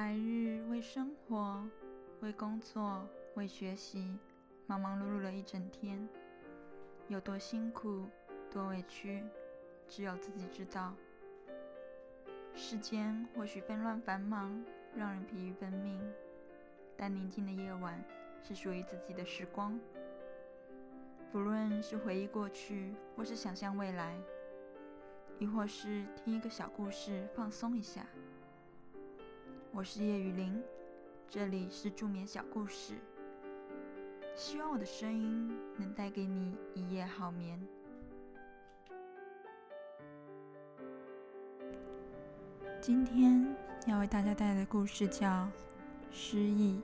白日为生活、为工作、为学习，忙忙碌碌了一整天，有多辛苦、多委屈，只有自己知道。世间或许纷乱繁忙，让人疲于奔命，但宁静的夜晚是属于自己的时光。不论是回忆过去，或是想象未来，亦或是听一个小故事放松一下。我是叶雨林，这里是助眠小故事。希望我的声音能带给你一夜好眠。今天要为大家带来的故事叫《失忆》。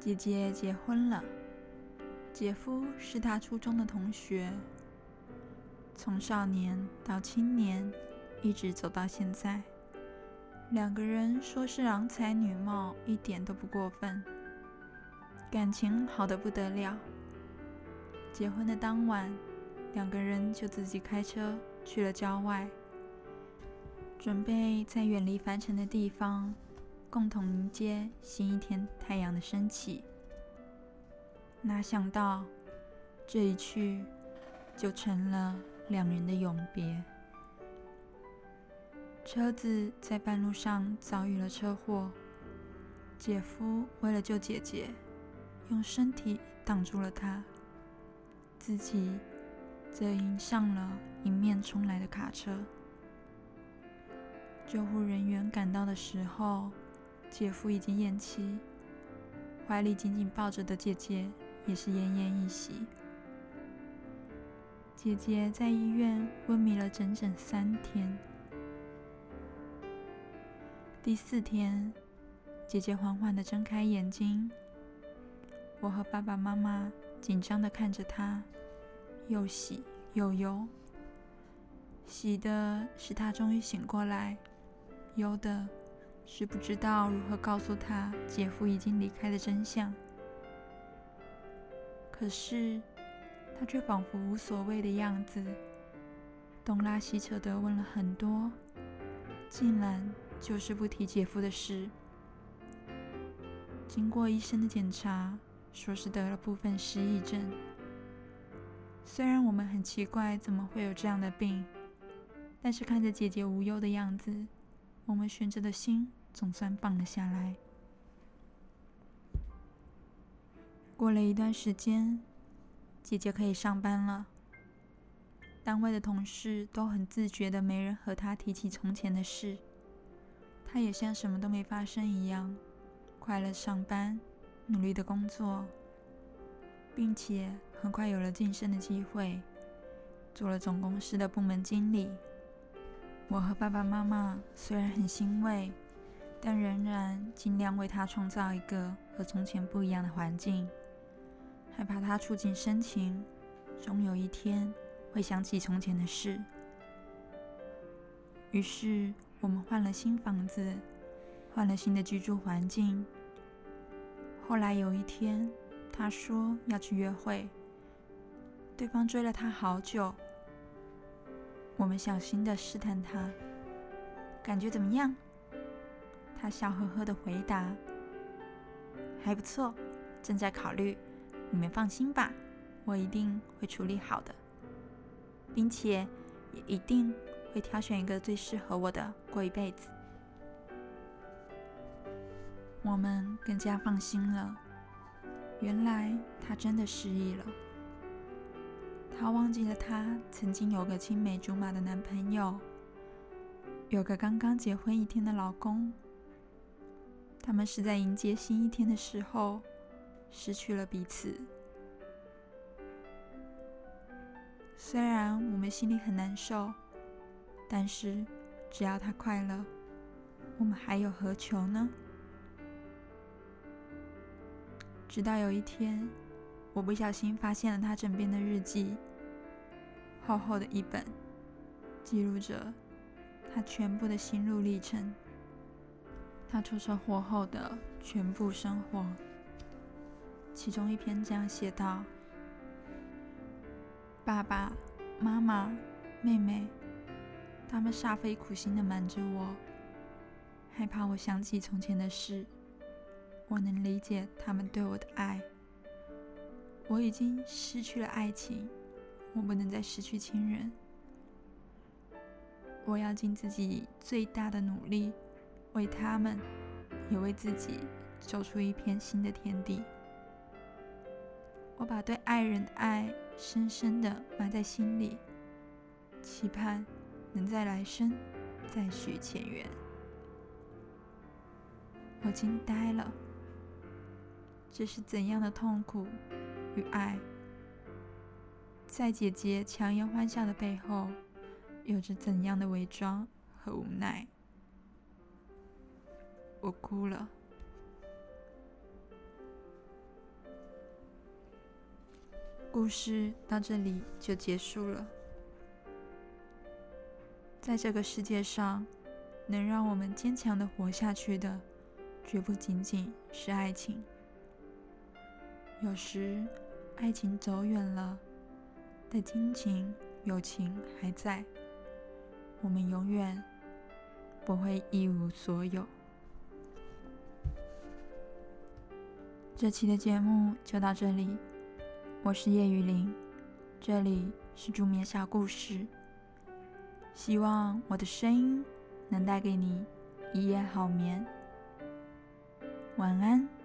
姐姐结婚了，姐夫是她初中的同学，从少年到青年，一直走到现在。两个人说是郎才女貌，一点都不过分，感情好的不得了。结婚的当晚，两个人就自己开车去了郊外，准备在远离凡尘的地方，共同迎接新一天太阳的升起。哪想到，这一去就成了两人的永别。车子在半路上遭遇了车祸，姐夫为了救姐姐，用身体挡住了她，自己则迎上了迎面冲来的卡车。救护人员赶到的时候，姐夫已经咽气，怀里紧紧抱着的姐姐也是奄奄一息。姐姐在医院昏迷了整整三天。第四天，姐姐缓缓的睁开眼睛。我和爸爸妈妈紧张的看着她，又喜又忧。喜的是她终于醒过来，忧的是不知道如何告诉她姐夫已经离开的真相。可是，她却仿佛无所谓的样子，东拉西扯的问了很多，竟然。就是不提姐夫的事。经过医生的检查，说是得了部分失忆症。虽然我们很奇怪怎么会有这样的病，但是看着姐姐无忧的样子，我们悬着的心总算放了下来。过了一段时间，姐姐可以上班了。单位的同事都很自觉的，没人和她提起从前的事。他也像什么都没发生一样，快乐上班，努力的工作，并且很快有了晋升的机会，做了总公司的部门经理。我和爸爸妈妈虽然很欣慰，但仍然尽量为他创造一个和从前不一样的环境，害怕他触景生情，终有一天会想起从前的事。于是。我们换了新房子，换了新的居住环境。后来有一天，他说要去约会，对方追了他好久。我们小心的试探他，感觉怎么样？他笑呵呵的回答：“还不错，正在考虑。你们放心吧，我一定会处理好的，并且也一定。”会挑选一个最适合我的过一辈子，我们更加放心了。原来他真的失忆了，他忘记了他曾经有个青梅竹马的男朋友，有个刚刚结婚一天的老公。他们是在迎接新一天的时候失去了彼此。虽然我们心里很难受。但是，只要他快乐，我们还有何求呢？直到有一天，我不小心发现了他枕边的日记，厚厚的一本，记录着他全部的心路历程，他出车祸后的全部生活。其中一篇这样写道：“爸爸妈妈、妹妹。”他们煞费苦心的瞒着我，害怕我想起从前的事。我能理解他们对我的爱。我已经失去了爱情，我不能再失去亲人。我要尽自己最大的努力，为他们，也为自己，走出一片新的天地。我把对爱人的爱深深的埋在心里，期盼能在来生再续前缘。我惊呆了，这是怎样的痛苦与爱？在姐姐强颜欢笑的背后，有着怎样的伪装和无奈？我哭了。故事到这里就结束了。在这个世界上，能让我们坚强的活下去的，绝不仅仅是爱情。有时，爱情走远了，但亲情、友情还在，我们永远不会一无所有。这期的节目就到这里。我是叶雨林，这里是助眠小故事。希望我的声音能带给你一夜好眠。晚安。